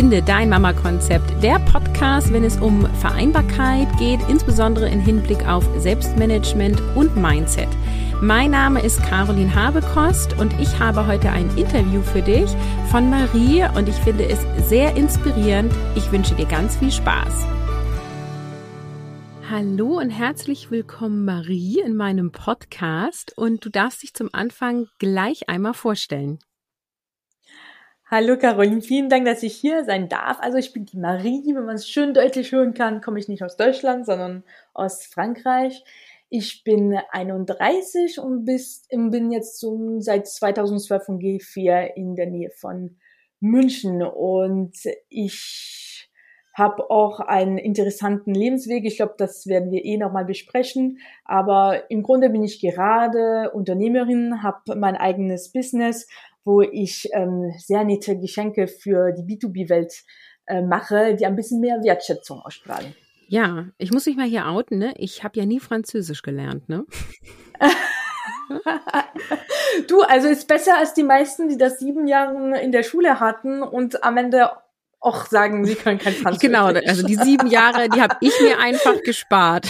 Finde dein Mama-Konzept, der Podcast, wenn es um Vereinbarkeit geht, insbesondere im Hinblick auf Selbstmanagement und Mindset. Mein Name ist Caroline Habekost und ich habe heute ein Interview für dich von Marie und ich finde es sehr inspirierend. Ich wünsche dir ganz viel Spaß. Hallo und herzlich willkommen, Marie, in meinem Podcast. Und du darfst dich zum Anfang gleich einmal vorstellen. Hallo Caroline, vielen Dank, dass ich hier sein darf. Also ich bin die Marie, wenn man es schön deutlich hören kann, komme ich nicht aus Deutschland, sondern aus Frankreich. Ich bin 31 und bin jetzt so seit 2012 von G4 in der Nähe von München und ich habe auch einen interessanten Lebensweg. Ich glaube, das werden wir eh nochmal besprechen. Aber im Grunde bin ich gerade Unternehmerin, habe mein eigenes Business wo ich ähm, sehr nette Geschenke für die B2B-Welt äh, mache, die ein bisschen mehr Wertschätzung ausstrahlen. Ja, ich muss mich mal hier outen, ne? Ich habe ja nie Französisch gelernt, ne? du, also ist besser als die meisten, die das sieben Jahre in der Schule hatten und am Ende auch sagen, sie können kein Französisch. Genau, also die sieben Jahre, die habe ich mir einfach gespart.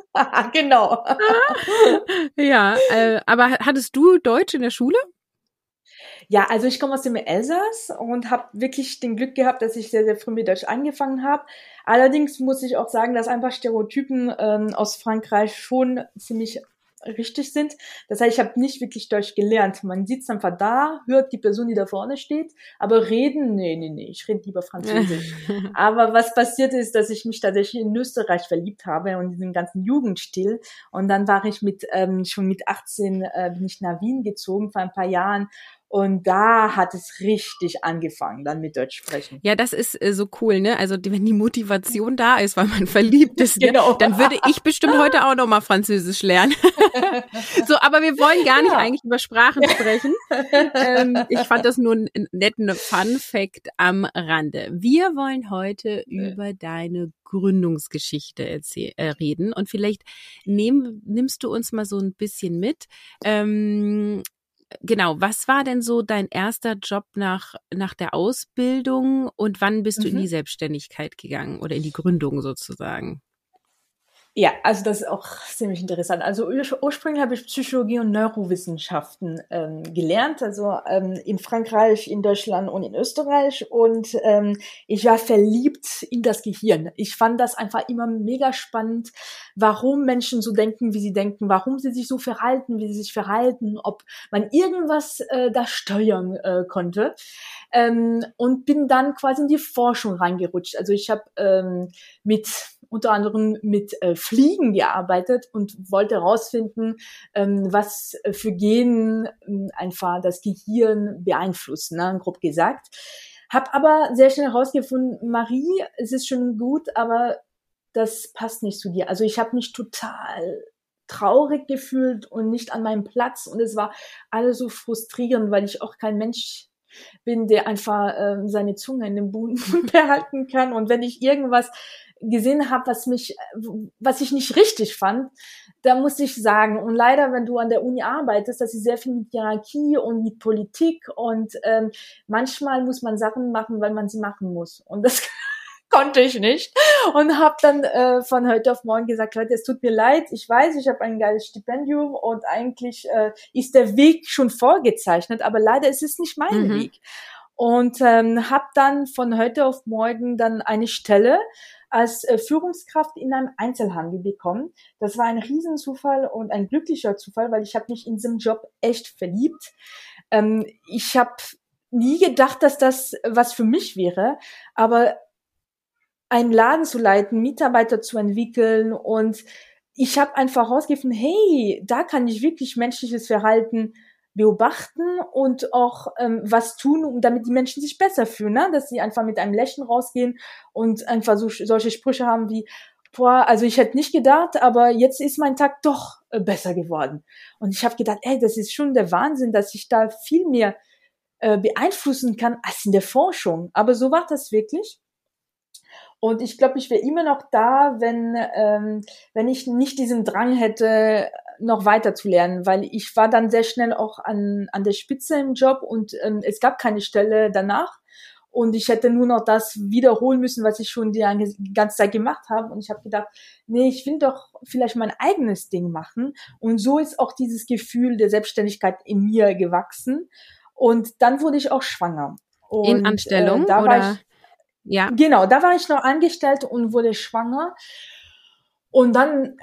genau. ja, äh, aber hattest du Deutsch in der Schule? Ja, also ich komme aus dem Elsass und habe wirklich den Glück gehabt, dass ich sehr, sehr früh mit Deutsch angefangen habe. Allerdings muss ich auch sagen, dass ein paar Stereotypen ähm, aus Frankreich schon ziemlich richtig sind. Das heißt, ich habe nicht wirklich Deutsch gelernt. Man sitzt einfach da, hört die Person, die da vorne steht, aber reden, nee, nee, nee, ich rede lieber Französisch. aber was passiert ist, dass ich mich tatsächlich in Österreich verliebt habe und diesen ganzen Jugendstil. Und dann war ich mit ähm, schon mit 18 äh, bin ich nach Wien gezogen vor ein paar Jahren und da hat es richtig angefangen, dann mit Deutsch sprechen. Ja, das ist äh, so cool, ne? Also wenn die Motivation da ist, weil man verliebt ist, ne? genau. dann würde ich bestimmt heute auch noch mal Französisch lernen. so, aber wir wollen gar nicht ja. eigentlich über Sprachen sprechen. ähm, ich fand das nur einen netten Fun Fact am Rande. Wir wollen heute über deine Gründungsgeschichte erzähl äh, reden und vielleicht nehm, nimmst du uns mal so ein bisschen mit. Ähm, genau, was war denn so dein erster Job nach, nach der Ausbildung und wann bist du in die mhm. Selbstständigkeit gegangen oder in die Gründung sozusagen? Ja, also das ist auch ziemlich interessant. Also ursprünglich habe ich Psychologie und Neurowissenschaften ähm, gelernt, also ähm, in Frankreich, in Deutschland und in Österreich. Und ähm, ich war verliebt in das Gehirn. Ich fand das einfach immer mega spannend, warum Menschen so denken, wie sie denken, warum sie sich so verhalten, wie sie sich verhalten, ob man irgendwas äh, da steuern äh, konnte. Ähm, und bin dann quasi in die Forschung reingerutscht. Also ich habe ähm, mit unter anderem mit äh, Fliegen gearbeitet und wollte herausfinden, ähm, was für Genen ähm, einfach das Gehirn beeinflussen, ne, grob gesagt. Hab aber sehr schnell herausgefunden, Marie, es ist schon gut, aber das passt nicht zu dir. Also ich habe mich total traurig gefühlt und nicht an meinem Platz und es war alles so frustrierend, weil ich auch kein Mensch bin, der einfach äh, seine Zunge in den Boden behalten kann und wenn ich irgendwas gesehen habe, was mich, was ich nicht richtig fand, da muss ich sagen, und leider, wenn du an der Uni arbeitest, das ist sehr viel mit Hierarchie und mit Politik und ähm, manchmal muss man Sachen machen, weil man sie machen muss. Und das konnte ich nicht und habe dann äh, von heute auf morgen gesagt, Leute, es tut mir leid, ich weiß, ich habe ein geiles Stipendium und eigentlich äh, ist der Weg schon vorgezeichnet, aber leider ist es nicht mein mhm. Weg. Und ähm, habe dann von heute auf morgen dann eine Stelle als äh, Führungskraft in einem Einzelhandel bekommen. Das war ein Riesenzufall und ein glücklicher Zufall, weil ich habe mich in diesem Job echt verliebt. Ähm, ich habe nie gedacht, dass das was für mich wäre, aber einen Laden zu leiten, Mitarbeiter zu entwickeln und ich habe einfach herausgefunden, hey, da kann ich wirklich menschliches Verhalten beobachten und auch ähm, was tun, um damit die Menschen sich besser fühlen, ne? dass sie einfach mit einem Lächeln rausgehen und einfach so, solche Sprüche haben wie, boah, also ich hätte nicht gedacht, aber jetzt ist mein Tag doch äh, besser geworden. Und ich habe gedacht, ey, das ist schon der Wahnsinn, dass ich da viel mehr äh, beeinflussen kann als in der Forschung. Aber so war das wirklich. Und ich glaube, ich wäre immer noch da, wenn, ähm, wenn ich nicht diesen Drang hätte, noch weiter zu lernen, weil ich war dann sehr schnell auch an, an der Spitze im Job und ähm, es gab keine Stelle danach. und ich hätte nur noch das wiederholen müssen, was ich schon die ganze Zeit gemacht habe. Und ich habe gedacht, nee, ich will doch vielleicht mein eigenes Ding machen. Und so ist auch dieses Gefühl der Selbstständigkeit in mir gewachsen. Und dann wurde ich auch schwanger. Und, in Anstellung äh, oder? Ich, ja. Genau, da war ich noch angestellt und wurde schwanger. Und dann,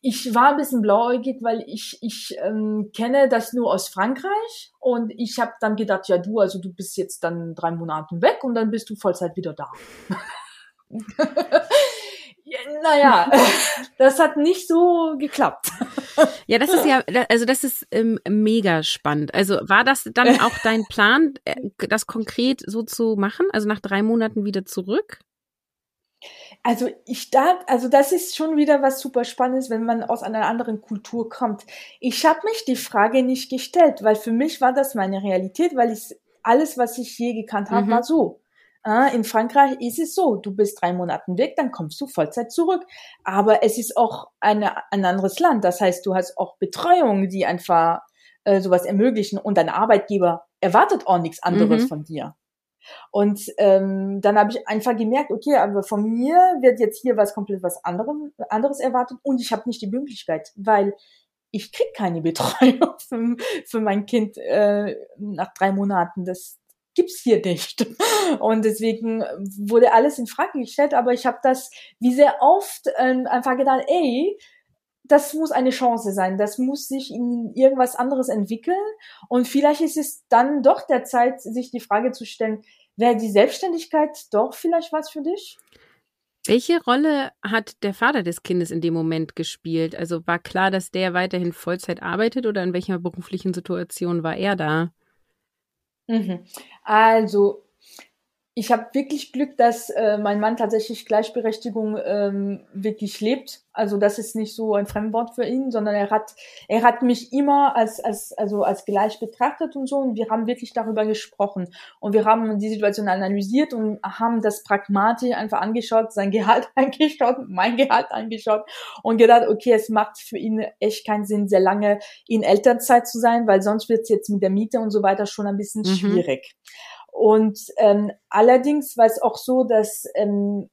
ich war ein bisschen blauäugig, weil ich, ich ähm, kenne das nur aus Frankreich. Und ich habe dann gedacht, ja du, also du bist jetzt dann drei Monate weg und dann bist du Vollzeit wieder da. ja, naja, das hat nicht so geklappt. Ja, das ist ja, also das ist ähm, mega spannend. Also war das dann auch dein Plan, äh, das konkret so zu machen? Also nach drei Monaten wieder zurück? Also ich da, also das ist schon wieder was super Spannendes, wenn man aus einer anderen Kultur kommt. Ich habe mich die Frage nicht gestellt, weil für mich war das meine Realität, weil ich alles, was ich je gekannt habe, mhm. war so. In Frankreich ist es so, du bist drei Monaten weg, dann kommst du Vollzeit zurück. Aber es ist auch eine, ein anderes Land. Das heißt, du hast auch Betreuung, die einfach äh, sowas ermöglichen und dein Arbeitgeber erwartet auch nichts anderes mhm. von dir. Und ähm, dann habe ich einfach gemerkt, okay, aber von mir wird jetzt hier was komplett was anderem, anderes erwartet und ich habe nicht die Möglichkeit, weil ich krieg keine Betreuung für, für mein Kind äh, nach drei Monaten. Das gibt's hier nicht. Und deswegen wurde alles in Frage gestellt, aber ich habe das wie sehr oft äh, einfach gedacht, ey, das muss eine Chance sein. Das muss sich in irgendwas anderes entwickeln. Und vielleicht ist es dann doch der Zeit, sich die Frage zu stellen, wäre die Selbstständigkeit doch vielleicht was für dich? Welche Rolle hat der Vater des Kindes in dem Moment gespielt? Also war klar, dass der weiterhin Vollzeit arbeitet oder in welcher beruflichen Situation war er da? Mhm. Also ich habe wirklich Glück, dass äh, mein Mann tatsächlich Gleichberechtigung ähm, wirklich lebt. Also das ist nicht so ein Fremdwort für ihn, sondern er hat er hat mich immer als als also als gleich betrachtet und so. Und wir haben wirklich darüber gesprochen und wir haben die Situation analysiert und haben das pragmatisch einfach angeschaut, sein Gehalt angeschaut, mein Gehalt angeschaut und gedacht, okay, es macht für ihn echt keinen Sinn, sehr lange in Elternzeit zu sein, weil sonst wird es jetzt mit der Miete und so weiter schon ein bisschen mhm. schwierig. Und ähm, allerdings war es auch so, dass ähm,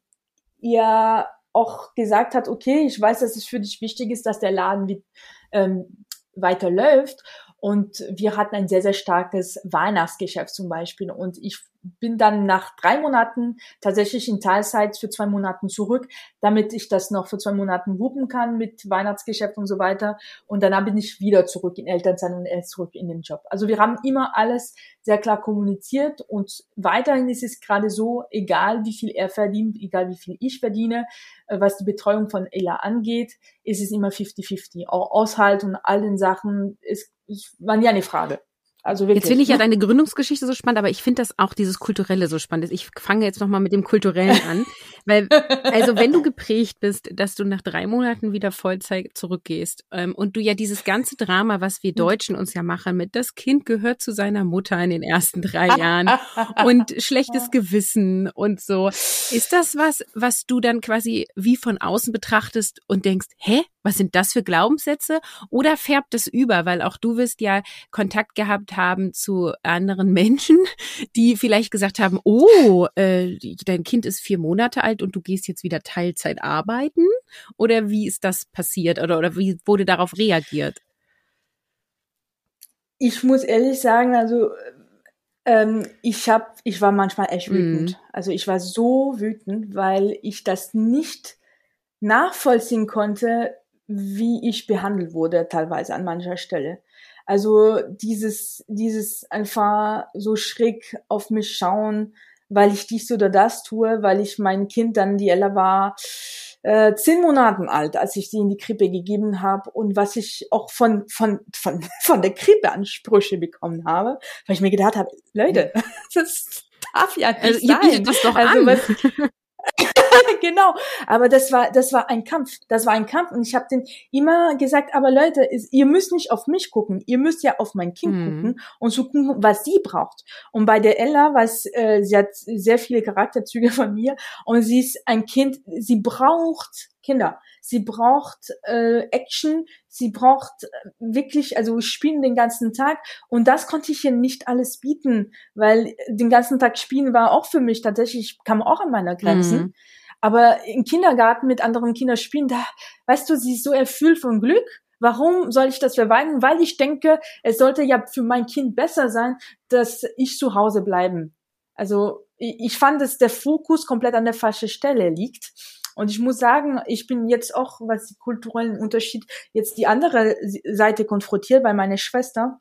ihr auch gesagt hat, okay, ich weiß, dass es für dich wichtig ist, dass der Laden wie, ähm, weiterläuft. Und wir hatten ein sehr, sehr starkes Weihnachtsgeschäft zum Beispiel. Und ich bin dann nach drei Monaten tatsächlich in Teilzeit für zwei Monaten zurück, damit ich das noch für zwei Monaten wuppen kann mit Weihnachtsgeschäft und so weiter. Und danach bin ich wieder zurück in Elternzeit und zurück in den Job. Also wir haben immer alles sehr klar kommuniziert und weiterhin ist es gerade so, egal wie viel er verdient, egal wie viel ich verdiene, äh, was die Betreuung von Ella angeht, ist es immer 50-50. Auch Aushalt und all den Sachen ist, ist war nie eine Frage. Also wirklich. Jetzt finde ich ja deine Gründungsgeschichte so spannend, aber ich finde das auch dieses Kulturelle so spannend. Ich fange jetzt nochmal mit dem Kulturellen an. weil, also wenn du geprägt bist, dass du nach drei Monaten wieder Vollzeit zurückgehst ähm, und du ja dieses ganze Drama, was wir Deutschen uns ja machen, mit das Kind gehört zu seiner Mutter in den ersten drei Jahren und schlechtes Gewissen und so. Ist das was, was du dann quasi wie von außen betrachtest und denkst, hä, was sind das für Glaubenssätze? Oder färbt es über, weil auch du wirst ja Kontakt gehabt haben zu anderen Menschen, die vielleicht gesagt haben, oh, äh, dein Kind ist vier Monate alt und du gehst jetzt wieder Teilzeit arbeiten? Oder wie ist das passiert oder, oder wie wurde darauf reagiert? Ich muss ehrlich sagen, also ähm, ich hab, ich war manchmal echt wütend. Mm. Also ich war so wütend, weil ich das nicht nachvollziehen konnte, wie ich behandelt wurde, teilweise an mancher Stelle. Also dieses, dieses einfach so schräg auf mich schauen, weil ich dies oder das tue, weil ich mein Kind dann, die Ella war äh, zehn Monaten alt, als ich sie in die Krippe gegeben habe und was ich auch von von von von der Krippe Ansprüche bekommen habe, weil ich mir gedacht habe, Leute, das darf ja nicht also, sein. Ihr das doch also, an. Was, genau. Aber das war, das war ein Kampf. Das war ein Kampf. Und ich habe den immer gesagt, aber Leute, ihr müsst nicht auf mich gucken. Ihr müsst ja auf mein Kind mhm. gucken und so gucken, was sie braucht. Und bei der Ella, was, äh, sie hat sehr viele Charakterzüge von mir und sie ist ein Kind, sie braucht Kinder. Sie braucht äh, Action, sie braucht äh, wirklich, also spielen den ganzen Tag. Und das konnte ich ihr nicht alles bieten, weil den ganzen Tag spielen war auch für mich tatsächlich, kam auch an meiner Grenzen. Mhm. Aber im Kindergarten mit anderen Kindern spielen, da, weißt du, sie ist so erfüllt von Glück. Warum soll ich das verweigern? Weil ich denke, es sollte ja für mein Kind besser sein, dass ich zu Hause bleiben. Also ich fand, dass der Fokus komplett an der falschen Stelle liegt. Und ich muss sagen, ich bin jetzt auch, was die kulturellen Unterschied, jetzt die andere Seite konfrontiert, weil meine Schwester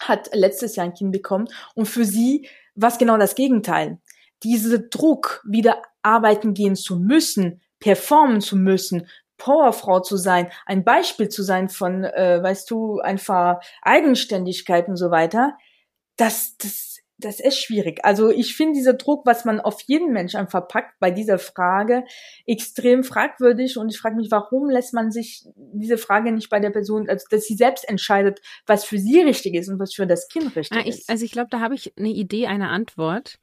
hat letztes Jahr ein Kind bekommen und für sie war es genau das Gegenteil. Diese Druck, wieder arbeiten gehen zu müssen, performen zu müssen, Powerfrau zu sein, ein Beispiel zu sein von, äh, weißt du, einfach Eigenständigkeit und so weiter, das, das das ist schwierig. Also ich finde dieser Druck, was man auf jeden Menschen verpackt bei dieser Frage, extrem fragwürdig und ich frage mich, warum lässt man sich diese Frage nicht bei der Person, also dass sie selbst entscheidet, was für sie richtig ist und was für das Kind richtig ah, ich, ist. Also ich glaube, da habe ich eine Idee, eine Antwort.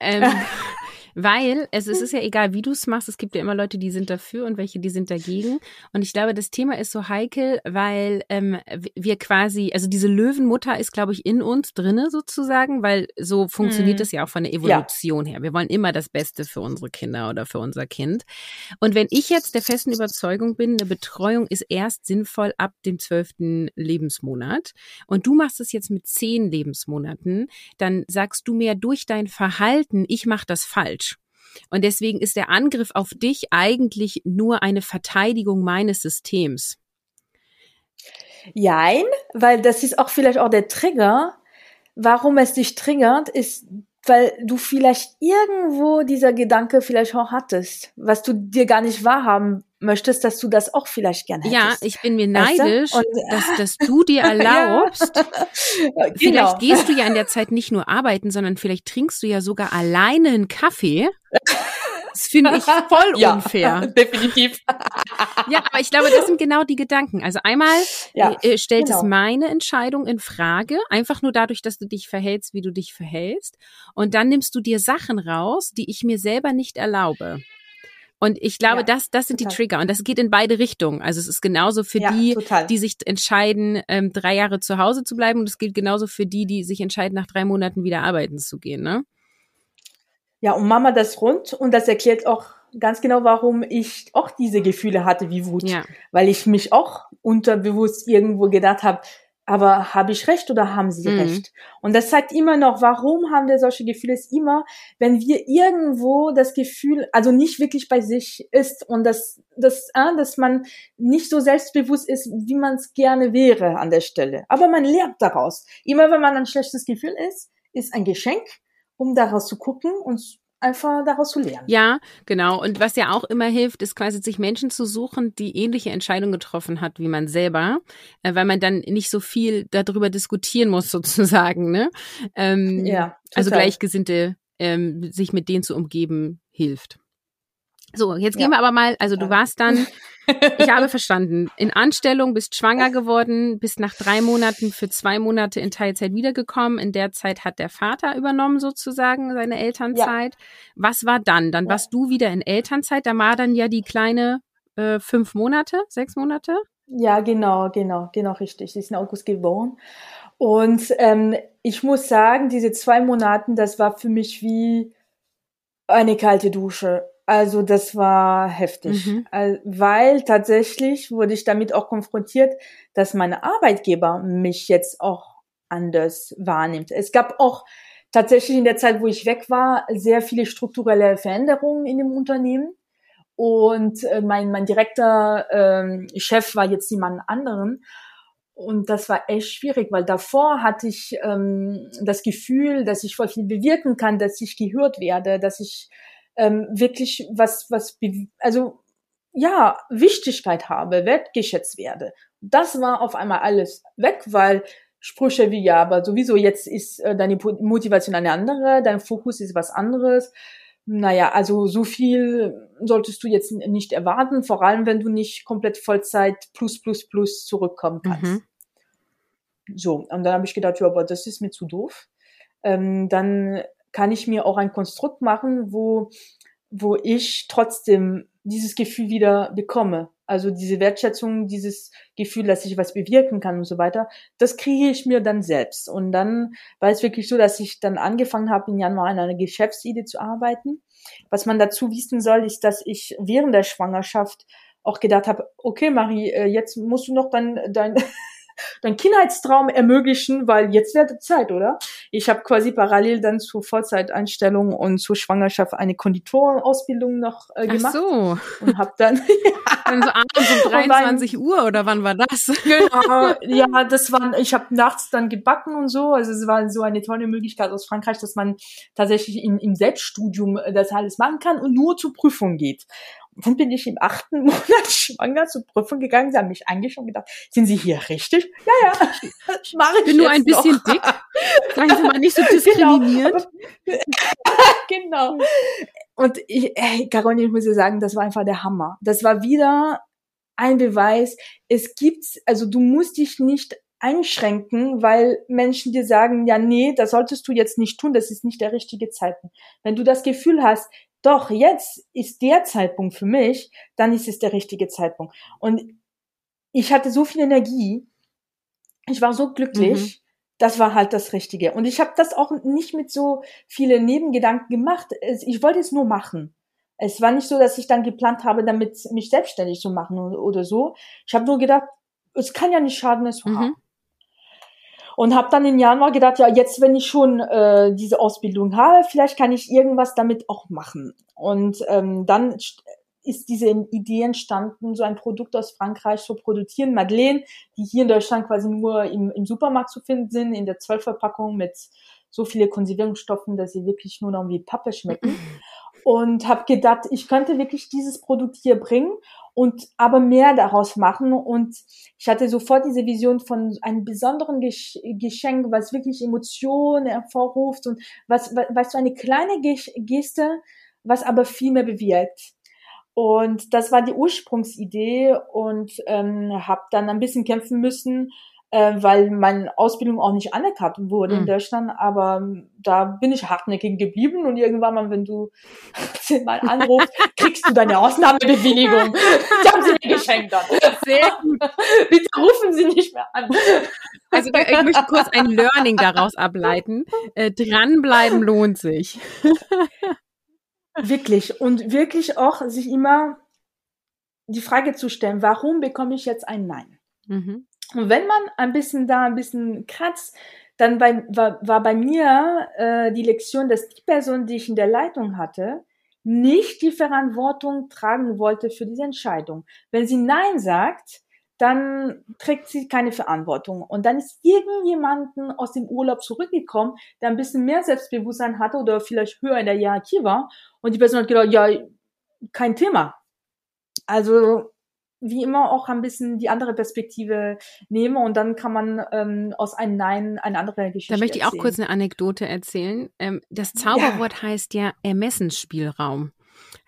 Ähm, Weil es, es ist ja egal, wie du es machst, es gibt ja immer Leute, die sind dafür und welche, die sind dagegen. Und ich glaube, das Thema ist so heikel, weil ähm, wir quasi, also diese Löwenmutter ist, glaube ich, in uns drinne sozusagen, weil so funktioniert es hm. ja auch von der Evolution ja. her. Wir wollen immer das Beste für unsere Kinder oder für unser Kind. Und wenn ich jetzt der festen Überzeugung bin, eine Betreuung ist erst sinnvoll ab dem zwölften Lebensmonat und du machst es jetzt mit zehn Lebensmonaten, dann sagst du mir durch dein Verhalten, ich mache das falsch. Und deswegen ist der Angriff auf dich eigentlich nur eine Verteidigung meines Systems. Jein, weil das ist auch vielleicht auch der Trigger. Warum es dich triggert, ist, weil du vielleicht irgendwo dieser Gedanke vielleicht auch hattest, was du dir gar nicht wahrhaben möchtest, dass du das auch vielleicht gerne hättest. Ja, ich bin mir neidisch, weißt du? dass, dass du dir erlaubst. ja. Vielleicht genau. gehst du ja in der Zeit nicht nur arbeiten, sondern vielleicht trinkst du ja sogar alleine einen Kaffee. Das finde ich voll ja, unfair. Definitiv. ja, aber ich glaube, das sind genau die Gedanken. Also einmal ja, äh, stellt genau. es meine Entscheidung in Frage, einfach nur dadurch, dass du dich verhältst, wie du dich verhältst. Und dann nimmst du dir Sachen raus, die ich mir selber nicht erlaube. Und ich glaube, ja, das, das sind total. die Trigger. Und das geht in beide Richtungen. Also es ist genauso für ja, die, total. die sich entscheiden, ähm, drei Jahre zu Hause zu bleiben. Und es gilt genauso für die, die sich entscheiden, nach drei Monaten wieder arbeiten zu gehen. Ne? Ja, und Mama das rund. Und das erklärt auch ganz genau, warum ich auch diese Gefühle hatte wie Wut. Ja. Weil ich mich auch unterbewusst irgendwo gedacht habe, aber habe ich recht oder haben sie mhm. recht? Und das zeigt immer noch, warum haben wir solche Gefühle? Ist immer, wenn wir irgendwo das Gefühl, also nicht wirklich bei sich ist und das, das, äh, dass man nicht so selbstbewusst ist, wie man es gerne wäre an der Stelle. Aber man lernt daraus. Immer wenn man ein schlechtes Gefühl ist, ist ein Geschenk, um daraus zu gucken und einfach daraus zu lernen. Ja, genau. Und was ja auch immer hilft, ist quasi sich Menschen zu suchen, die ähnliche Entscheidungen getroffen hat wie man selber, äh, weil man dann nicht so viel darüber diskutieren muss sozusagen. Ne? Ähm, ja. Also total. Also Gleichgesinnte, ähm, sich mit denen zu umgeben, hilft. So, jetzt gehen ja. wir aber mal, also du warst dann, ich habe verstanden, in Anstellung, bist schwanger geworden, bist nach drei Monaten für zwei Monate in Teilzeit wiedergekommen. In der Zeit hat der Vater übernommen sozusagen seine Elternzeit. Ja. Was war dann? Dann ja. warst du wieder in Elternzeit. Da war dann ja die kleine äh, fünf Monate, sechs Monate? Ja, genau, genau, genau richtig. Sie ist in August geboren. Und ähm, ich muss sagen, diese zwei Monate, das war für mich wie eine kalte Dusche also das war heftig, mhm. weil tatsächlich wurde ich damit auch konfrontiert, dass meine Arbeitgeber mich jetzt auch anders wahrnimmt. Es gab auch tatsächlich in der Zeit, wo ich weg war, sehr viele strukturelle Veränderungen in dem Unternehmen. Und äh, mein, mein direkter ähm, Chef war jetzt jemand anderen. Und das war echt schwierig, weil davor hatte ich ähm, das Gefühl, dass ich voll viel bewirken kann, dass ich gehört werde, dass ich ähm, wirklich was, was, also ja, Wichtigkeit habe, wertgeschätzt werde. Das war auf einmal alles weg, weil Sprüche wie ja, aber sowieso jetzt ist äh, deine Motivation eine andere, dein Fokus ist was anderes. naja, also so viel solltest du jetzt nicht erwarten, vor allem wenn du nicht komplett Vollzeit plus plus plus zurückkommen kannst. Mhm. So, und dann habe ich gedacht, ja, aber das ist mir zu doof. Ähm, dann kann ich mir auch ein Konstrukt machen, wo, wo ich trotzdem dieses Gefühl wieder bekomme. Also diese Wertschätzung, dieses Gefühl, dass ich was bewirken kann und so weiter, das kriege ich mir dann selbst. Und dann war es wirklich so, dass ich dann angefangen habe, im Januar an einer Geschäftsidee zu arbeiten. Was man dazu wissen soll, ist, dass ich während der Schwangerschaft auch gedacht habe, okay, Marie, äh, jetzt musst du noch dein, dein dein Kindheitstraum ermöglichen, weil jetzt wäre die Zeit, oder? Ich habe quasi parallel dann zur Vollzeiteinstellung und zur Schwangerschaft eine Konditorenausbildung noch äh, gemacht. Ach so. Und habe dann dann so abends um 23 Uhr oder wann war das? Genau, ja, das war, ich habe nachts dann gebacken und so. Also es war so eine tolle Möglichkeit aus Frankreich, dass man tatsächlich im, im Selbststudium das alles machen kann und nur zur Prüfung geht dann bin ich im achten Monat schwanger zur Prüfung gegangen. Sie haben mich eigentlich schon gedacht, sind Sie hier richtig? Ja, ja, mache ich bin nur ein bisschen noch. dick. Sagen Sie mal nicht so diskriminierend. Genau. genau. Und ich, ey, Caroline, ich muss dir sagen, das war einfach der Hammer. Das war wieder ein Beweis. Es gibt, also du musst dich nicht einschränken, weil Menschen dir sagen, ja, nee, das solltest du jetzt nicht tun, das ist nicht der richtige Zeitpunkt. Wenn du das Gefühl hast, doch, jetzt ist der Zeitpunkt für mich, dann ist es der richtige Zeitpunkt. Und ich hatte so viel Energie, ich war so glücklich, mhm. das war halt das Richtige. Und ich habe das auch nicht mit so vielen Nebengedanken gemacht. Ich wollte es nur machen. Es war nicht so, dass ich dann geplant habe, damit mich selbstständig zu machen oder so. Ich habe nur gedacht, es kann ja nicht schaden, es war. Mhm und habe dann im Januar gedacht, ja, jetzt, wenn ich schon äh, diese Ausbildung habe, vielleicht kann ich irgendwas damit auch machen. Und ähm, dann ist diese Idee entstanden, so ein Produkt aus Frankreich zu produzieren, Madeleine, die hier in Deutschland quasi nur im, im Supermarkt zu finden sind, in der Zwölfverpackung mit so viele Konservierungsstoffen, dass sie wirklich nur noch wie Pappe schmecken. Und habe gedacht, ich könnte wirklich dieses Produkt hier bringen und aber mehr daraus machen. Und ich hatte sofort diese Vision von einem besonderen Geschenk, was wirklich Emotionen hervorruft und was, was so eine kleine Geste, was aber viel mehr bewirkt. Und das war die Ursprungsidee und ähm, habe dann ein bisschen kämpfen müssen, äh, weil meine Ausbildung auch nicht anerkannt wurde mhm. in Deutschland. Aber ähm, da bin ich hartnäckig geblieben und irgendwann mal, wenn du mal anrufst, kriegst du deine Ausnahmebewilligung. Die haben sie mir geschenkt dann. Sehr gut. Bitte rufen Sie nicht mehr an. Also ich möchte kurz ein Learning daraus ableiten. Äh, dranbleiben lohnt sich. wirklich. Und wirklich auch sich immer die Frage zu stellen, warum bekomme ich jetzt ein Nein? Mhm. Und wenn man ein bisschen da ein bisschen kratzt, dann bei, war, war bei mir äh, die Lektion, dass die Person, die ich in der Leitung hatte, nicht die Verantwortung tragen wollte für diese Entscheidung. Wenn sie Nein sagt, dann trägt sie keine Verantwortung. Und dann ist irgendjemanden aus dem Urlaub zurückgekommen, der ein bisschen mehr Selbstbewusstsein hatte oder vielleicht höher in der Hierarchie war. Und die Person hat gedacht, ja, kein Thema. Also wie immer auch ein bisschen die andere Perspektive nehme und dann kann man ähm, aus einem Nein eine andere Geschichte Da möchte ich auch kurz eine Anekdote erzählen. Ähm, das Zauberwort ja. heißt ja Ermessensspielraum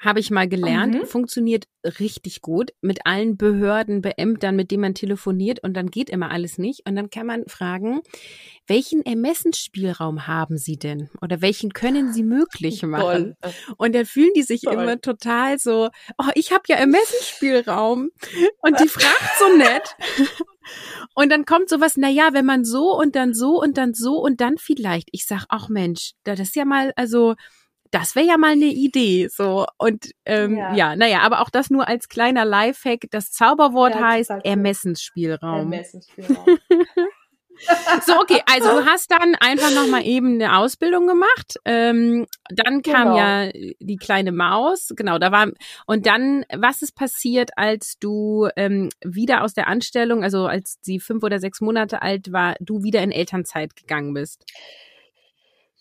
habe ich mal gelernt, mhm. funktioniert richtig gut mit allen Behörden, Beämtern, mit denen man telefoniert und dann geht immer alles nicht. Und dann kann man fragen, welchen Ermessensspielraum haben Sie denn? Oder welchen können Sie möglich machen? Toll. Und dann fühlen die sich Toll. immer total so, oh, ich habe ja Ermessensspielraum. Und die fragt so nett. Und dann kommt sowas, na ja, wenn man so und dann so und dann so und dann vielleicht. Ich sag, ach Mensch, das ist ja mal, also, das wäre ja mal eine Idee. So und ähm, ja. ja, naja, aber auch das nur als kleiner Lifehack. Das Zauberwort ja, heißt Ermessensspielraum. Ermessensspielraum. so, okay, also du hast dann einfach nochmal eben eine Ausbildung gemacht. Ähm, dann kam genau. ja die kleine Maus, genau, da war und dann, was ist passiert, als du ähm, wieder aus der Anstellung, also als sie fünf oder sechs Monate alt war, du wieder in Elternzeit gegangen bist?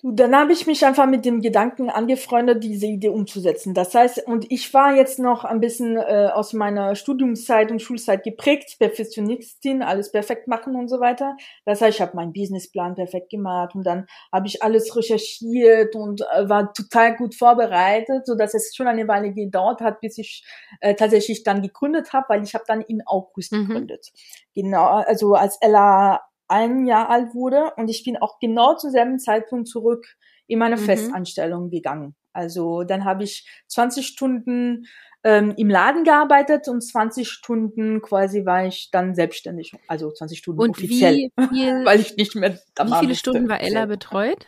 Dann habe ich mich einfach mit dem Gedanken angefreundet, diese Idee umzusetzen. Das heißt, und ich war jetzt noch ein bisschen äh, aus meiner Studiumszeit und Schulzeit geprägt, Perfektionistin, alles perfekt machen und so weiter. Das heißt, ich habe meinen Businessplan perfekt gemacht und dann habe ich alles recherchiert und äh, war total gut vorbereitet, so dass es schon eine Weile gedauert hat, bis ich äh, tatsächlich dann gegründet habe, weil ich habe dann in August mhm. gegründet. Genau, also als Ella ein Jahr alt wurde und ich bin auch genau zu selben Zeitpunkt zurück in meine mhm. Festanstellung gegangen. Also dann habe ich 20 Stunden ähm, im Laden gearbeitet und 20 Stunden quasi war ich dann selbstständig. Also 20 Stunden und offiziell, wie viel, weil ich nicht mehr da Wie viele Stunden war Ella betreut?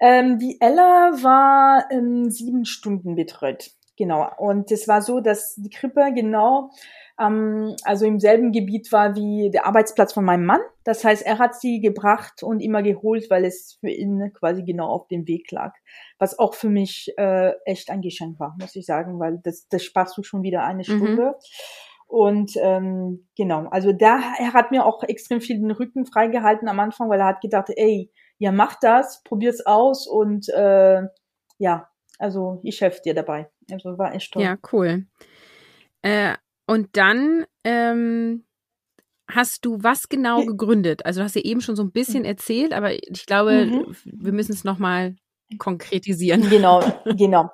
Ähm, die Ella war ähm, sieben Stunden betreut. Genau. Und es war so, dass die Krippe genau ähm, also im selben Gebiet war wie der Arbeitsplatz von meinem Mann. Das heißt, er hat sie gebracht und immer geholt, weil es für ihn quasi genau auf dem Weg lag. Was auch für mich äh, echt ein Geschenk war, muss ich sagen, weil das, das sparst du schon wieder eine mhm. Stunde. Mhm. Und ähm, genau, also da er hat mir auch extrem viel den Rücken freigehalten am Anfang, weil er hat gedacht, ey, ja mach das, probier's aus und äh, ja, also ich helfe dir dabei. Also war echt toll. Ja, cool. Äh, und dann ähm, hast du was genau gegründet? Also du hast ja eben schon so ein bisschen erzählt, aber ich glaube, mhm. wir müssen es nochmal konkretisieren. Genau, genau.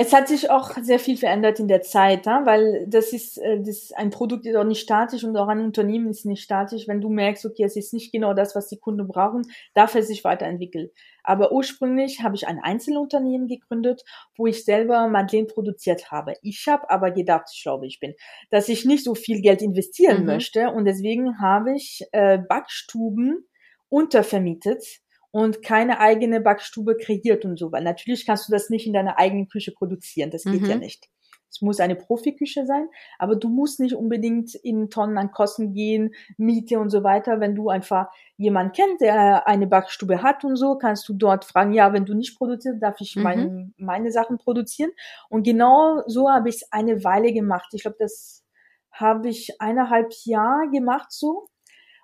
Es hat sich auch sehr viel verändert in der Zeit, ja? weil das ist, äh, das ein Produkt ist auch nicht statisch und auch ein Unternehmen ist nicht statisch. Wenn du merkst, okay, es ist nicht genau das, was die Kunden brauchen, darf er sich weiterentwickeln. Aber ursprünglich habe ich ein Einzelunternehmen gegründet, wo ich selber Madeleine produziert habe. Ich habe aber gedacht, ich glaube, ich bin, dass ich nicht so viel Geld investieren mhm. möchte und deswegen habe ich äh, Backstuben untervermietet und keine eigene Backstube kreiert und so. Weil natürlich kannst du das nicht in deiner eigenen Küche produzieren. Das geht mhm. ja nicht. Es muss eine Profiküche sein, aber du musst nicht unbedingt in Tonnen an Kosten gehen, Miete und so weiter. Wenn du einfach jemanden kennst, der eine Backstube hat und so, kannst du dort fragen, ja, wenn du nicht produzierst, darf ich mhm. meine, meine Sachen produzieren. Und genau so habe ich es eine Weile gemacht. Ich glaube, das habe ich eineinhalb Jahre gemacht so.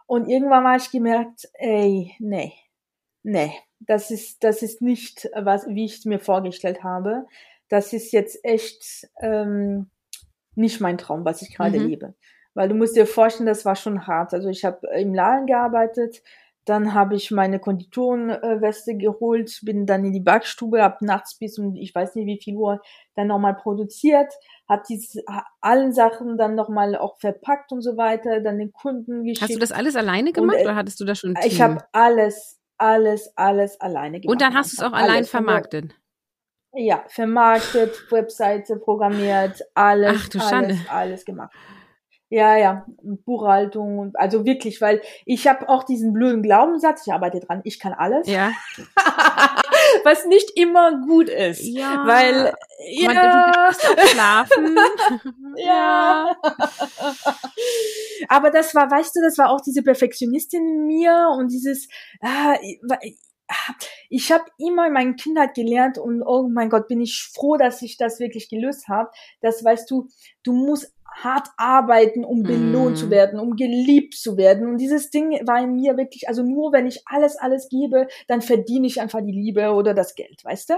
Und irgendwann habe ich gemerkt, ey, nee, nee, das ist, das ist nicht, was, wie ich es mir vorgestellt habe. Das ist jetzt echt ähm, nicht mein Traum, was ich gerade mhm. lebe. Weil du musst dir vorstellen, das war schon hart. Also ich habe im Laden gearbeitet, dann habe ich meine Konditorenweste geholt, bin dann in die Backstube, hab nachts bis um ich weiß nicht wie viel Uhr dann nochmal produziert, hat diese allen Sachen dann nochmal auch verpackt und so weiter, dann den Kunden geschickt. Hast du das alles alleine gemacht und, äh, oder hattest du das schon? Ein Team? Ich habe alles, alles, alles alleine gemacht. Und dann hast du es auch alles. allein vermarktet? Ja, vermarktet, Webseite programmiert, alles, Ach, du alles, alles gemacht. Ja, ja, Buchhaltung also wirklich, weil ich habe auch diesen blöden Glaubenssatz, ich arbeite dran, ich kann alles. Ja. Was nicht immer gut ist. Ja. Weil ja. Man, du schlafen. ja. Aber das war, weißt du, das war auch diese Perfektionistin in mir und dieses ah, ich habe immer in meiner Kindheit gelernt und oh mein Gott, bin ich froh, dass ich das wirklich gelöst habe. Das weißt du, du musst hart arbeiten, um belohnt mm. zu werden, um geliebt zu werden. Und dieses Ding war in mir wirklich, also nur wenn ich alles, alles gebe, dann verdiene ich einfach die Liebe oder das Geld, weißt du?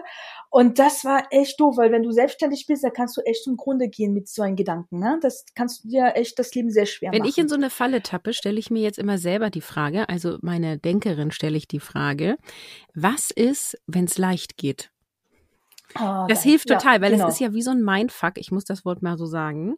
Und das war echt doof, weil wenn du selbstständig bist, dann kannst du echt zum Grunde gehen mit so einem Gedanken. Ne? Das kannst du dir echt das Leben sehr schwer wenn machen. Wenn ich in so eine Falle tappe, stelle ich mir jetzt immer selber die Frage, also meine Denkerin stelle ich die Frage, was ist, wenn es leicht geht? Oh, das hilft total, ja, weil genau. das ist ja wie so ein Mindfuck, ich muss das Wort mal so sagen.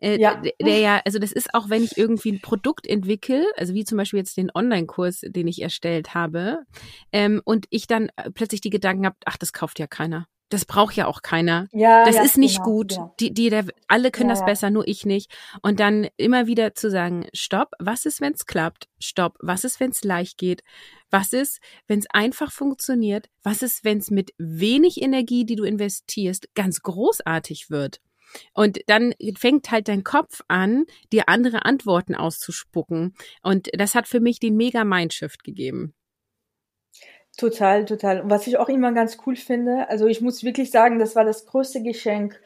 Äh, ja. Der ja, also das ist auch, wenn ich irgendwie ein Produkt entwickle, also wie zum Beispiel jetzt den Online-Kurs, den ich erstellt habe, ähm, und ich dann äh, plötzlich die Gedanken habe, ach, das kauft ja keiner das braucht ja auch keiner. Ja, das ja, ist nicht genau, gut. Genau. Die, die, der, alle können ja, das besser, nur ich nicht. Und dann immer wieder zu sagen, stopp, was ist, wenn es klappt? Stopp, was ist, wenn es leicht geht? Was ist, wenn es einfach funktioniert? Was ist, wenn es mit wenig Energie, die du investierst, ganz großartig wird? Und dann fängt halt dein Kopf an, dir andere Antworten auszuspucken. Und das hat für mich den mega Mindshift gegeben. Total, total. Und was ich auch immer ganz cool finde, also ich muss wirklich sagen, das war das größte Geschenk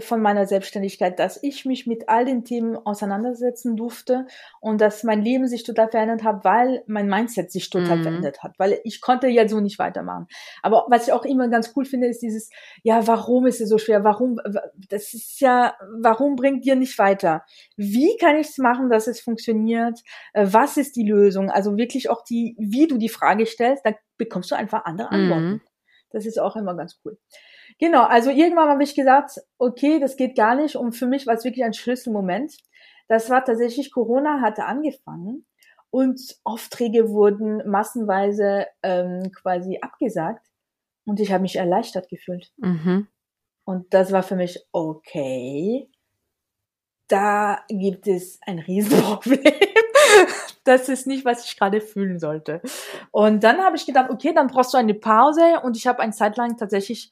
von meiner Selbstständigkeit, dass ich mich mit all den Themen auseinandersetzen durfte und dass mein Leben sich total verändert hat, weil mein Mindset sich total mhm. verändert hat, weil ich konnte ja so nicht weitermachen. Aber was ich auch immer ganz cool finde, ist dieses, ja, warum ist es so schwer? Warum, das ist ja, warum bringt dir nicht weiter? Wie kann ich es machen, dass es funktioniert? Äh, was ist die Lösung? Also wirklich auch die, wie du die Frage stellst, da bekommst du einfach andere Antworten. Mhm. Das ist auch immer ganz cool. Genau, also irgendwann habe ich gesagt, okay, das geht gar nicht. Und für mich war es wirklich ein Schlüsselmoment. Das war tatsächlich, Corona hatte angefangen und Aufträge wurden massenweise ähm, quasi abgesagt. Und ich habe mich erleichtert gefühlt. Mhm. Und das war für mich, okay, da gibt es ein Riesenproblem. das ist nicht, was ich gerade fühlen sollte. Und dann habe ich gedacht, okay, dann brauchst du eine Pause. Und ich habe eine Zeit lang tatsächlich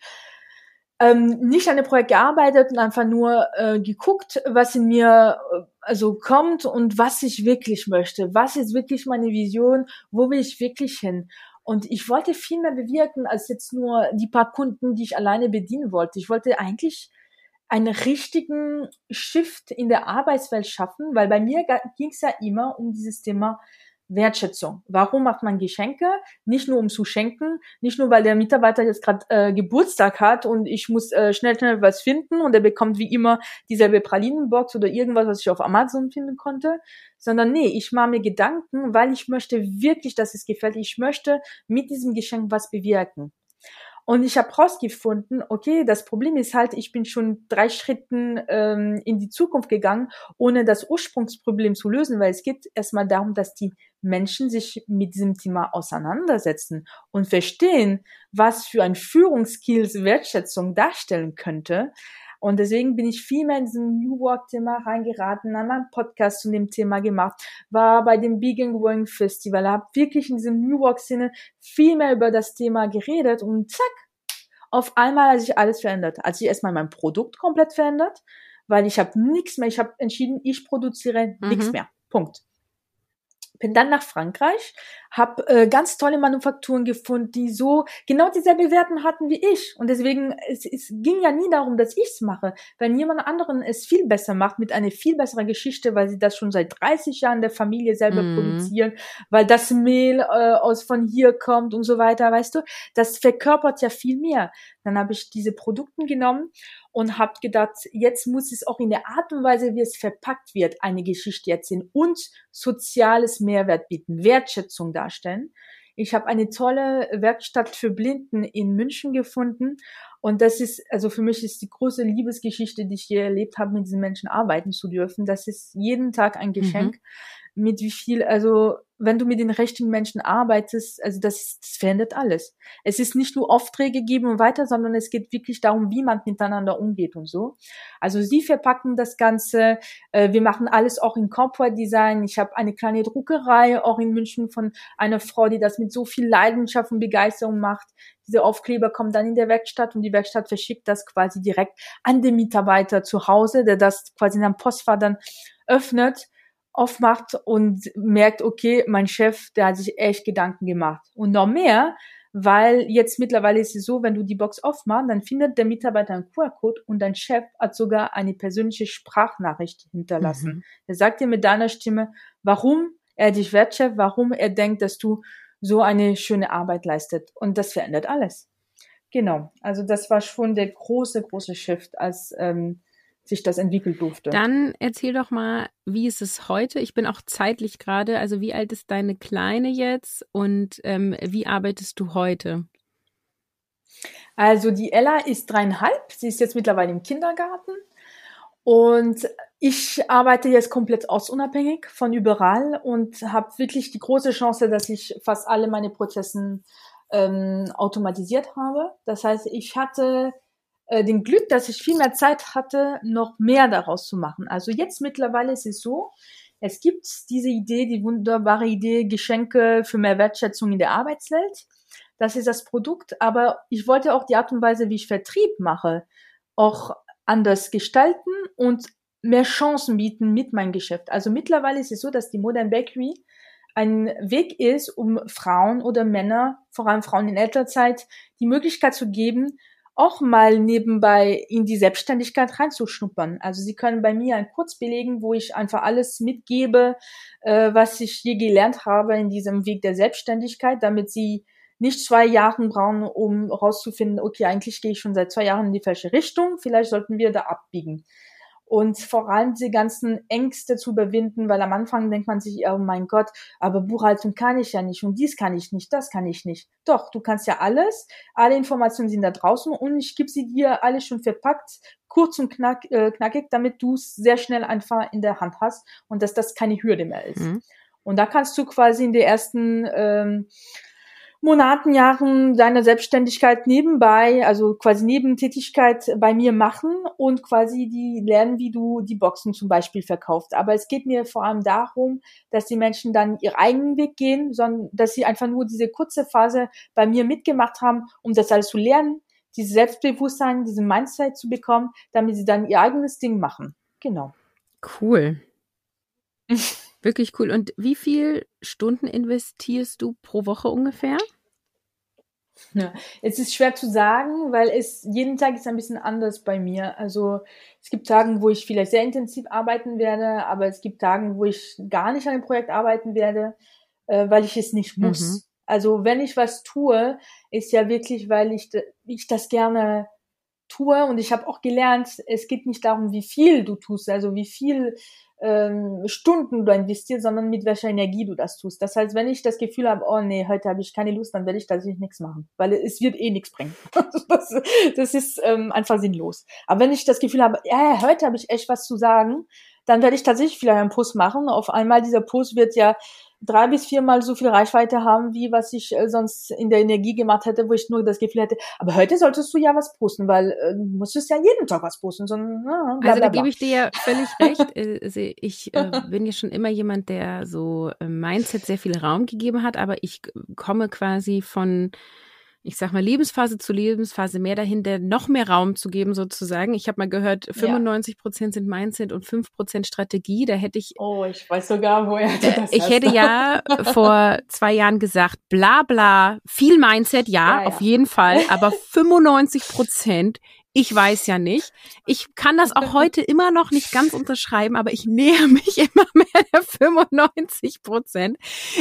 ähm, nicht an dem Projekt gearbeitet und einfach nur äh, geguckt, was in mir äh, also kommt und was ich wirklich möchte. Was ist wirklich meine Vision? Wo will ich wirklich hin? Und ich wollte viel mehr bewirken als jetzt nur die paar Kunden, die ich alleine bedienen wollte. Ich wollte eigentlich einen richtigen Shift in der Arbeitswelt schaffen, weil bei mir ging es ja immer um dieses Thema Wertschätzung. Warum macht man Geschenke? Nicht nur um zu schenken, nicht nur weil der Mitarbeiter jetzt gerade äh, Geburtstag hat und ich muss äh, schnell schnell was finden und er bekommt wie immer dieselbe Pralinenbox oder irgendwas, was ich auf Amazon finden konnte, sondern nee, ich mache mir Gedanken, weil ich möchte wirklich, dass es gefällt. Ich möchte mit diesem Geschenk was bewirken. Und ich habe rausgefunden, okay, das Problem ist halt, ich bin schon drei Schritten ähm, in die Zukunft gegangen, ohne das Ursprungsproblem zu lösen, weil es geht erstmal darum, dass die Menschen sich mit diesem Thema auseinandersetzen und verstehen, was für ein Führungsskills Wertschätzung darstellen könnte. Und deswegen bin ich viel mehr in diesem New Work-Thema reingeraten, an meinem Podcast zu dem Thema gemacht, war bei dem Big and Growing Festival, habe wirklich in diesem New Work-Sinne viel mehr über das Thema geredet und zack, auf einmal hat sich alles verändert. Hat sich erstmal mein Produkt komplett verändert, weil ich habe nichts mehr, ich habe entschieden, ich produziere mhm. nichts mehr. Punkt bin dann nach Frankreich, habe äh, ganz tolle Manufakturen gefunden, die so genau dieselbe Werten hatten wie ich. Und deswegen, es, es ging ja nie darum, dass ich's mache. Wenn jemand anderen es viel besser macht, mit einer viel besseren Geschichte, weil sie das schon seit 30 Jahren der Familie selber mhm. produzieren, weil das Mehl äh, aus von hier kommt und so weiter, weißt du, das verkörpert ja viel mehr. Dann habe ich diese Produkte genommen und habe gedacht, jetzt muss es auch in der Art und Weise, wie es verpackt wird, eine Geschichte erzählen und soziales Mehrwert bieten, Wertschätzung darstellen. Ich habe eine tolle Werkstatt für Blinden in München gefunden und das ist, also für mich ist die große Liebesgeschichte, die ich hier erlebt habe, mit diesen Menschen arbeiten zu dürfen. Das ist jeden Tag ein Geschenk. Mhm mit wie viel, also wenn du mit den richtigen Menschen arbeitest, also das, das verändert alles. Es ist nicht nur Aufträge geben und weiter, sondern es geht wirklich darum, wie man miteinander umgeht und so. Also sie verpacken das Ganze. Äh, wir machen alles auch in Corporate Design. Ich habe eine kleine Druckerei auch in München von einer Frau, die das mit so viel Leidenschaft und Begeisterung macht. Diese Aufkleber kommen dann in der Werkstatt und die Werkstatt verschickt das quasi direkt an den Mitarbeiter zu Hause, der das quasi in einem Postfach dann öffnet aufmacht und merkt, okay, mein Chef, der hat sich echt Gedanken gemacht. Und noch mehr, weil jetzt mittlerweile ist es so, wenn du die Box aufmachst, dann findet der Mitarbeiter einen QR-Code und dein Chef hat sogar eine persönliche Sprachnachricht hinterlassen. Mhm. Er sagt dir mit deiner Stimme, warum er dich wertschätzt, warum er denkt, dass du so eine schöne Arbeit leistet. Und das verändert alles. Genau. Also das war schon der große, große Shift, als ähm, sich das entwickelt durfte. Dann erzähl doch mal, wie ist es heute? Ich bin auch zeitlich gerade, also wie alt ist deine Kleine jetzt und ähm, wie arbeitest du heute? Also die Ella ist dreieinhalb, sie ist jetzt mittlerweile im Kindergarten und ich arbeite jetzt komplett ortsunabhängig von überall und habe wirklich die große Chance, dass ich fast alle meine Prozessen ähm, automatisiert habe. Das heißt, ich hatte äh, den Glück, dass ich viel mehr Zeit hatte, noch mehr daraus zu machen. Also jetzt mittlerweile ist es so, es gibt diese Idee, die wunderbare Idee, Geschenke für mehr Wertschätzung in der Arbeitswelt. Das ist das Produkt, aber ich wollte auch die Art und Weise, wie ich Vertrieb mache, auch anders gestalten und mehr Chancen bieten mit meinem Geschäft. Also mittlerweile ist es so, dass die Modern Bakery ein Weg ist, um Frauen oder Männer, vor allem Frauen in Elternzeit, die Möglichkeit zu geben, auch mal nebenbei in die Selbstständigkeit reinzuschnuppern. Also Sie können bei mir ein Kurs belegen, wo ich einfach alles mitgebe, äh, was ich je gelernt habe in diesem Weg der Selbstständigkeit, damit Sie nicht zwei Jahre brauchen, um rauszufinden, okay, eigentlich gehe ich schon seit zwei Jahren in die falsche Richtung, vielleicht sollten wir da abbiegen und vor allem diese ganzen Ängste zu überwinden, weil am Anfang denkt man sich, oh mein Gott, aber Buchhaltung kann ich ja nicht und dies kann ich nicht, das kann ich nicht. Doch, du kannst ja alles, alle Informationen sind da draußen und ich gebe sie dir alle schon verpackt, kurz und knack, äh, knackig, damit du es sehr schnell einfach in der Hand hast und dass das keine Hürde mehr ist. Mhm. Und da kannst du quasi in der ersten ähm, Monaten, Jahren deine Selbstständigkeit nebenbei, also quasi Nebentätigkeit bei mir machen und quasi die lernen, wie du die Boxen zum Beispiel verkaufst. Aber es geht mir vor allem darum, dass die Menschen dann ihren eigenen Weg gehen, sondern dass sie einfach nur diese kurze Phase bei mir mitgemacht haben, um das alles zu lernen, dieses Selbstbewusstsein, diesen Mindset zu bekommen, damit sie dann ihr eigenes Ding machen. Genau. Cool. Wirklich cool. Und wie viel Stunden investierst du pro Woche ungefähr? Ja, es ist schwer zu sagen, weil es jeden Tag ist ein bisschen anders bei mir. Also es gibt Tage, wo ich vielleicht sehr intensiv arbeiten werde, aber es gibt Tage, wo ich gar nicht an dem Projekt arbeiten werde, äh, weil ich es nicht muss. Mhm. Also wenn ich was tue, ist ja wirklich, weil ich, ich das gerne tue und ich habe auch gelernt, es geht nicht darum, wie viel du tust, also wie viel ähm, Stunden du investierst, sondern mit welcher Energie du das tust. Das heißt, wenn ich das Gefühl habe, oh nee, heute habe ich keine Lust, dann werde ich tatsächlich nichts machen, weil es wird eh nichts bringen. das, das ist ähm, einfach sinnlos. Aber wenn ich das Gefühl habe, ja, heute habe ich echt was zu sagen, dann werde ich tatsächlich vielleicht einen Post machen. Auf einmal dieser Post wird ja drei bis viermal so viel Reichweite haben, wie was ich äh, sonst in der Energie gemacht hätte, wo ich nur das Gefühl hätte, aber heute solltest du ja was posten, weil äh, du musstest ja jeden Tag was posten. So, na, bla, also da gebe ich dir ja völlig recht. Also ich äh, bin ja schon immer jemand, der so Mindset sehr viel Raum gegeben hat, aber ich komme quasi von ich sag mal, Lebensphase zu Lebensphase mehr dahin, der noch mehr Raum zu geben, sozusagen. Ich habe mal gehört, 95 Prozent sind Mindset und 5 Prozent Strategie. Da hätte ich. Oh, ich weiß sogar, woher du äh, das Ich hast. hätte ja vor zwei Jahren gesagt, bla bla, viel Mindset, ja, ja, ja. auf jeden Fall, aber 95 Prozent ich weiß ja nicht. Ich kann das auch heute immer noch nicht ganz unterschreiben, aber ich näher mich immer mehr der 95 Prozent.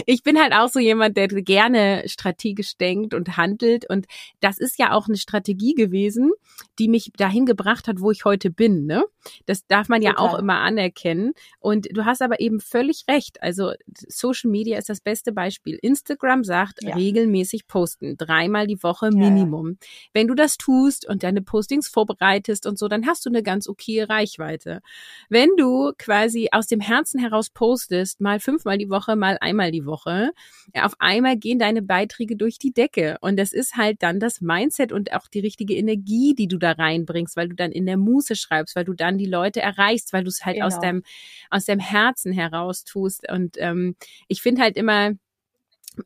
Ich bin halt auch so jemand, der gerne strategisch denkt und handelt. Und das ist ja auch eine Strategie gewesen, die mich dahin gebracht hat, wo ich heute bin. Ne? Das darf man ja Total. auch immer anerkennen. Und du hast aber eben völlig recht. Also Social Media ist das beste Beispiel. Instagram sagt ja. regelmäßig posten, dreimal die Woche Minimum. Ja. Wenn du das tust und deine Postings Postings vorbereitest und so, dann hast du eine ganz okay Reichweite. Wenn du quasi aus dem Herzen heraus postest, mal fünfmal die Woche, mal einmal die Woche, auf einmal gehen deine Beiträge durch die Decke. Und das ist halt dann das Mindset und auch die richtige Energie, die du da reinbringst, weil du dann in der Muße schreibst, weil du dann die Leute erreichst, weil du es halt genau. aus deinem, aus deinem Herzen heraus tust. Und ähm, ich finde halt immer,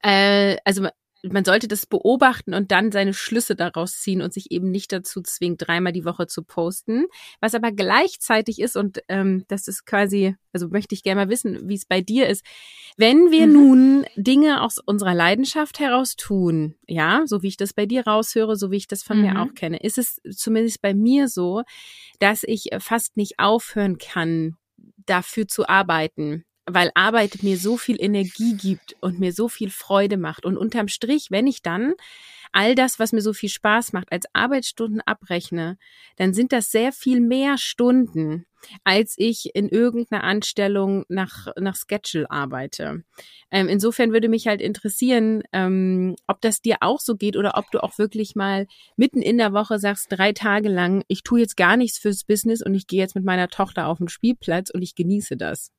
äh, also man sollte das beobachten und dann seine Schlüsse daraus ziehen und sich eben nicht dazu zwingen, dreimal die Woche zu posten. Was aber gleichzeitig ist, und ähm, das ist quasi, also möchte ich gerne mal wissen, wie es bei dir ist, wenn wir mhm. nun Dinge aus unserer Leidenschaft heraus tun, ja, so wie ich das bei dir raushöre, so wie ich das von mhm. mir auch kenne, ist es zumindest bei mir so, dass ich fast nicht aufhören kann, dafür zu arbeiten weil Arbeit mir so viel Energie gibt und mir so viel Freude macht. Und unterm Strich, wenn ich dann all das, was mir so viel Spaß macht, als Arbeitsstunden abrechne, dann sind das sehr viel mehr Stunden, als ich in irgendeiner Anstellung nach, nach Schedule arbeite. Ähm, insofern würde mich halt interessieren, ähm, ob das dir auch so geht oder ob du auch wirklich mal mitten in der Woche sagst, drei Tage lang, ich tue jetzt gar nichts fürs Business und ich gehe jetzt mit meiner Tochter auf den Spielplatz und ich genieße das.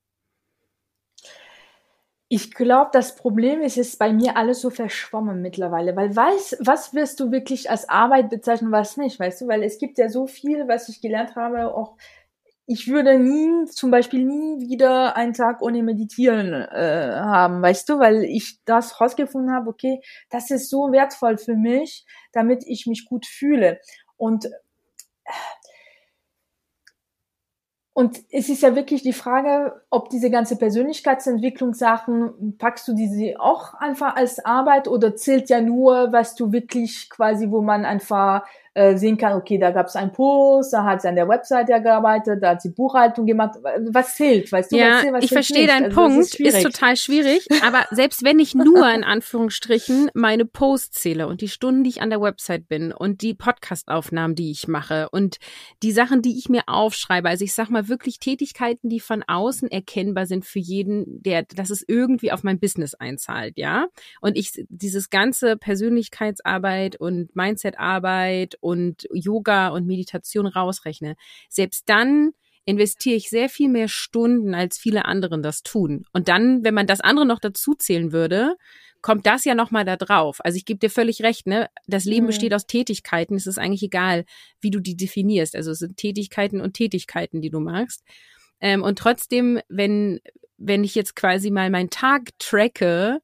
Ich glaube, das Problem ist, ist bei mir alles so verschwommen mittlerweile, weil weiß, was wirst du wirklich als Arbeit bezeichnen, was nicht, weißt du, weil es gibt ja so viel, was ich gelernt habe, auch ich würde nie, zum Beispiel nie wieder einen Tag ohne Meditieren äh, haben, weißt du, weil ich das rausgefunden habe, okay, das ist so wertvoll für mich, damit ich mich gut fühle. Und und es ist ja wirklich die Frage, ob diese ganze Persönlichkeitsentwicklungssachen, packst du diese auch einfach als Arbeit oder zählt ja nur, was du wirklich quasi, wo man einfach äh, sehen kann, okay, da gab es einen Post, da hat sie an der Website ja gearbeitet, da hat sie Buchhaltung gemacht. Was zählt, weißt du? Ja, was zählt, was ich verstehe deinen also, Punkt, ist, ist, total schwierig. Aber selbst wenn ich nur in Anführungsstrichen meine Posts zähle und die Stunden, die ich an der Website bin und die Podcastaufnahmen, die ich mache und die Sachen, die ich mir aufschreibe, also ich sag mal wirklich Tätigkeiten, die von außen erkennbar sind für jeden, der, dass es irgendwie auf mein Business einzahlt, ja. Und ich dieses ganze Persönlichkeitsarbeit und Mindsetarbeit und Yoga und Meditation rausrechne, selbst dann investiere ich sehr viel mehr Stunden, als viele anderen das tun. Und dann, wenn man das andere noch dazu zählen würde, kommt das ja nochmal da drauf. Also ich gebe dir völlig recht, ne? Das Leben mhm. besteht aus Tätigkeiten. Es ist eigentlich egal, wie du die definierst. Also es sind Tätigkeiten und Tätigkeiten, die du machst. Ähm, und trotzdem, wenn, wenn ich jetzt quasi mal meinen Tag tracke,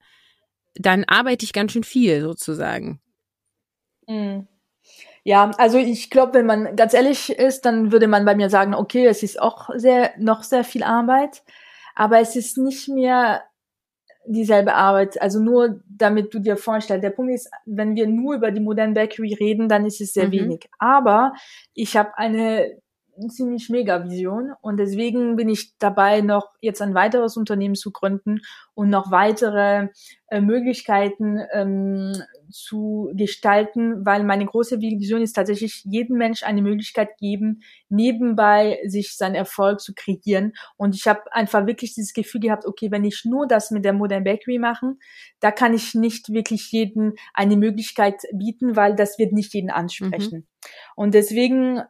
dann arbeite ich ganz schön viel sozusagen. Mhm. Ja, also ich glaube, wenn man ganz ehrlich ist, dann würde man bei mir sagen, okay, es ist auch sehr, noch sehr viel Arbeit, aber es ist nicht mehr dieselbe Arbeit. Also nur damit du dir vorstellst. Der Punkt ist, wenn wir nur über die Modern Bakery reden, dann ist es sehr mhm. wenig. Aber ich habe eine ziemlich mega Vision und deswegen bin ich dabei, noch jetzt ein weiteres Unternehmen zu gründen und noch weitere äh, Möglichkeiten ähm, zu gestalten, weil meine große Vision ist tatsächlich, jedem Mensch eine Möglichkeit geben, nebenbei sich seinen Erfolg zu kreieren. Und ich habe einfach wirklich dieses Gefühl gehabt, okay, wenn ich nur das mit der Modern Bakery machen, da kann ich nicht wirklich jeden eine Möglichkeit bieten, weil das wird nicht jeden ansprechen. Mhm. Und deswegen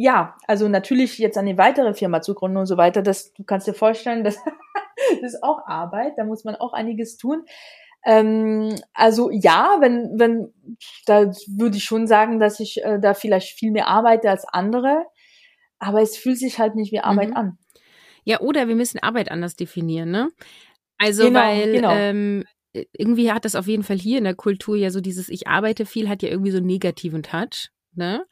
ja, also natürlich jetzt eine weitere Firma zu gründen und so weiter, das, du kannst dir vorstellen, das, das ist auch Arbeit, da muss man auch einiges tun. Ähm, also ja, wenn, wenn, da würde ich schon sagen, dass ich äh, da vielleicht viel mehr arbeite als andere, aber es fühlt sich halt nicht wie Arbeit mhm. an. Ja, oder wir müssen Arbeit anders definieren, ne? Also genau, weil genau. Ähm, irgendwie hat das auf jeden Fall hier in der Kultur ja so dieses Ich arbeite viel, hat ja irgendwie so einen negativen Touch, ne?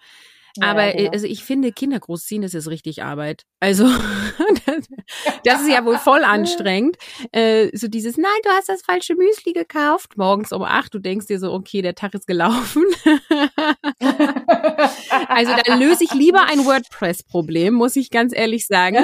Aber ja, genau. also ich finde, Kinder großziehen, das ist richtig Arbeit. Also das ist ja wohl voll anstrengend. Äh, so dieses, nein, du hast das falsche Müsli gekauft. Morgens um acht, du denkst dir so, okay, der Tag ist gelaufen. also dann löse ich lieber ein WordPress-Problem, muss ich ganz ehrlich sagen.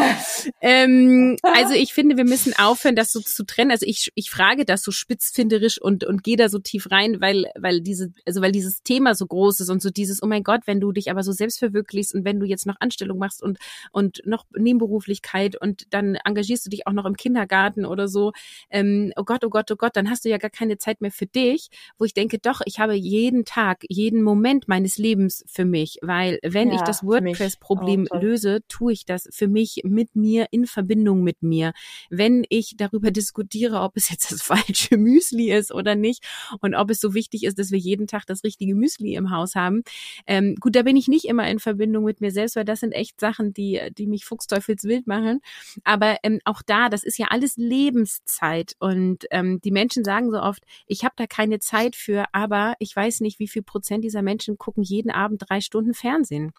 Ähm, also ich finde, wir müssen aufhören, das so zu trennen. Also ich, ich frage das so spitzfinderisch und, und gehe da so tief rein, weil, weil diese, also weil dieses Thema so groß ist und so dieses, oh mein Gott, wenn du dich aber so selbst verwirklichst und wenn du jetzt noch Anstellung machst und, und noch Nebenberuflichkeit und dann engagierst du dich auch noch im Kindergarten oder so, ähm, oh Gott, oh Gott, oh Gott, dann hast du ja gar keine Zeit mehr für dich, wo ich denke, doch, ich habe jeden Tag, jeden Moment meines Lebens für mich, weil wenn ja, ich das WordPress-Problem oh, löse, tue ich das für mich mit mir in Verbindung mit mir. Wenn ich darüber diskutiere, ob es jetzt das falsche Müsli ist oder nicht und ob es so wichtig ist, dass wir jeden Tag das richtige Müsli im Haus haben. Ähm, gut, da bin ich nicht immer in Verbindung mit mir selbst, weil das sind echt Sachen, die, die mich fuchsteufelswild machen. Aber ähm, auch da, das ist ja alles Lebenszeit. Und ähm, die Menschen sagen so oft, ich habe da keine Zeit für, aber ich weiß nicht, wie viel Prozent dieser Menschen gucken jeden Abend drei Stunden Fernsehen.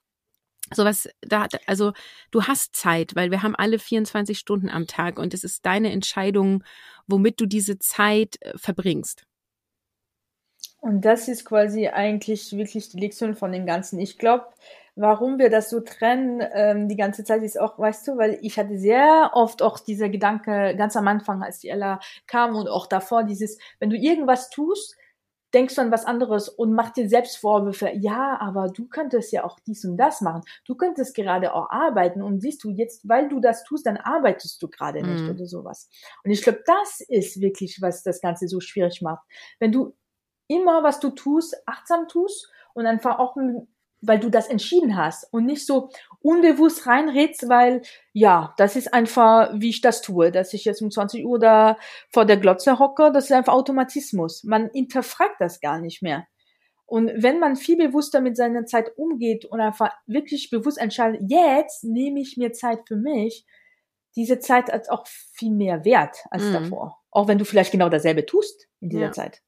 Sowas, da, also du hast Zeit, weil wir haben alle 24 Stunden am Tag und es ist deine Entscheidung, womit du diese Zeit äh, verbringst. Und das ist quasi eigentlich wirklich die Lektion von dem Ganzen. Ich glaube, warum wir das so trennen ähm, die ganze Zeit ist auch, weißt du, weil ich hatte sehr oft auch dieser Gedanke ganz am Anfang, als die Ella kam und auch davor dieses, wenn du irgendwas tust, denkst du an was anderes und mach dir selbst Vorwürfe. Ja, aber du könntest ja auch dies und das machen. Du könntest gerade auch arbeiten und siehst du jetzt, weil du das tust, dann arbeitest du gerade nicht mm. oder sowas. Und ich glaube, das ist wirklich, was das Ganze so schwierig macht. Wenn du immer, was du tust, achtsam tust und einfach auch, weil du das entschieden hast und nicht so unbewusst reinredst, weil ja, das ist einfach, wie ich das tue, dass ich jetzt um 20 Uhr da vor der Glotze hocke, das ist einfach Automatismus. Man hinterfragt das gar nicht mehr. Und wenn man viel bewusster mit seiner Zeit umgeht und einfach wirklich bewusst entscheidet, jetzt nehme ich mir Zeit für mich, diese Zeit hat auch viel mehr Wert als mhm. davor. Auch wenn du vielleicht genau dasselbe tust in dieser ja. Zeit.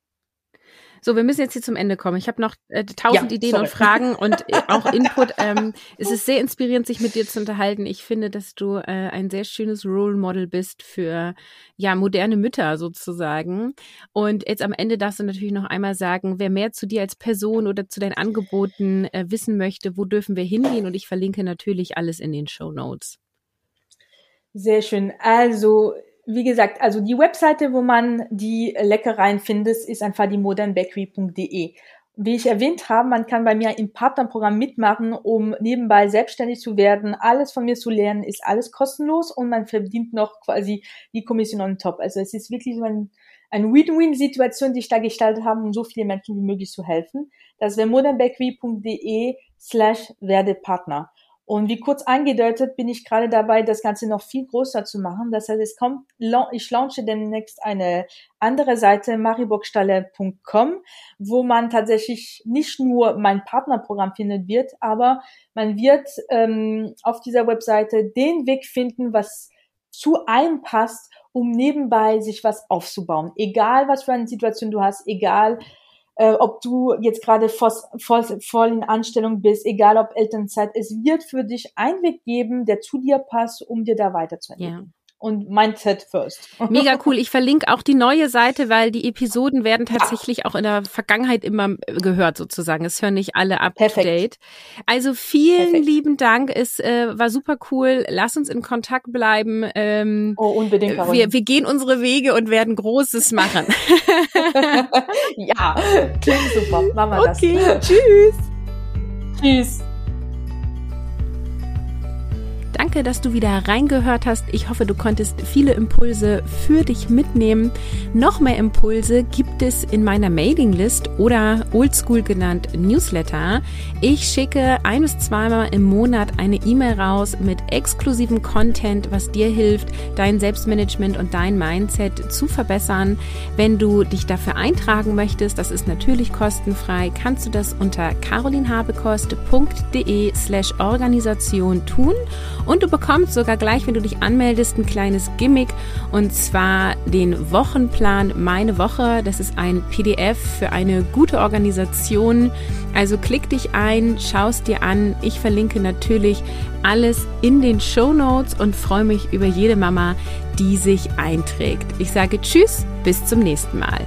So, wir müssen jetzt hier zum Ende kommen. Ich habe noch äh, tausend äh, Ideen sorry. und Fragen und äh, auch Input. Ähm, es ist sehr inspirierend, sich mit dir zu unterhalten. Ich finde, dass du äh, ein sehr schönes Role Model bist für ja moderne Mütter sozusagen. Und jetzt am Ende darfst du natürlich noch einmal sagen, wer mehr zu dir als Person oder zu deinen Angeboten äh, wissen möchte, wo dürfen wir hingehen? Und ich verlinke natürlich alles in den Show Notes. Sehr schön. Also wie gesagt, also die Webseite, wo man die Leckereien findet, ist einfach die modernbakery.de. Wie ich erwähnt habe, man kann bei mir im Partnerprogramm mitmachen, um nebenbei selbstständig zu werden. Alles von mir zu lernen, ist alles kostenlos und man verdient noch quasi die Kommission on top. Also es ist wirklich so ein, eine Win-Win-Situation, die ich da gestaltet habe, um so viele Menschen wie möglich zu helfen. Das wäre modernbakery.de slash werde Partner. Und wie kurz angedeutet, bin ich gerade dabei, das Ganze noch viel größer zu machen. Das heißt, es kommt, ich launche demnächst eine andere Seite, mariburgstalle.com, wo man tatsächlich nicht nur mein Partnerprogramm finden wird, aber man wird ähm, auf dieser Webseite den Weg finden, was zu einem passt, um nebenbei sich was aufzubauen. Egal, was für eine Situation du hast, egal, äh, ob du jetzt gerade voll, voll, voll in Anstellung bist, egal ob Elternzeit, es wird für dich einen Weg geben, der zu dir passt, um dir da weiterzuentwickeln. Und Mindset First. Mega cool. Ich verlinke auch die neue Seite, weil die Episoden werden tatsächlich auch in der Vergangenheit immer gehört sozusagen. Es hören nicht alle up Perfekt. to date. Also vielen Perfekt. lieben Dank. Es äh, war super cool. Lass uns in Kontakt bleiben. Ähm, oh, unbedingt. Wir, wir gehen unsere Wege und werden Großes machen. ja, klingt super. Machen wir okay, das. Tschüss. Tschüss. Danke, dass du wieder reingehört hast. Ich hoffe, du konntest viele Impulse für dich mitnehmen. Noch mehr Impulse gibt es in meiner Mailinglist oder oldschool genannt Newsletter. Ich schicke ein bis zweimal im Monat eine E-Mail raus mit exklusivem Content, was dir hilft, dein Selbstmanagement und dein Mindset zu verbessern. Wenn du dich dafür eintragen möchtest, das ist natürlich kostenfrei, kannst du das unter carolinhabekost.de slash Organisation tun und du bekommst sogar gleich, wenn du dich anmeldest, ein kleines Gimmick und zwar den Wochenplan Meine Woche. Das ist ein PDF für eine gute Organisation. Also klick dich ein, schaust dir an. Ich verlinke natürlich alles in den Show Notes und freue mich über jede Mama, die sich einträgt. Ich sage Tschüss, bis zum nächsten Mal.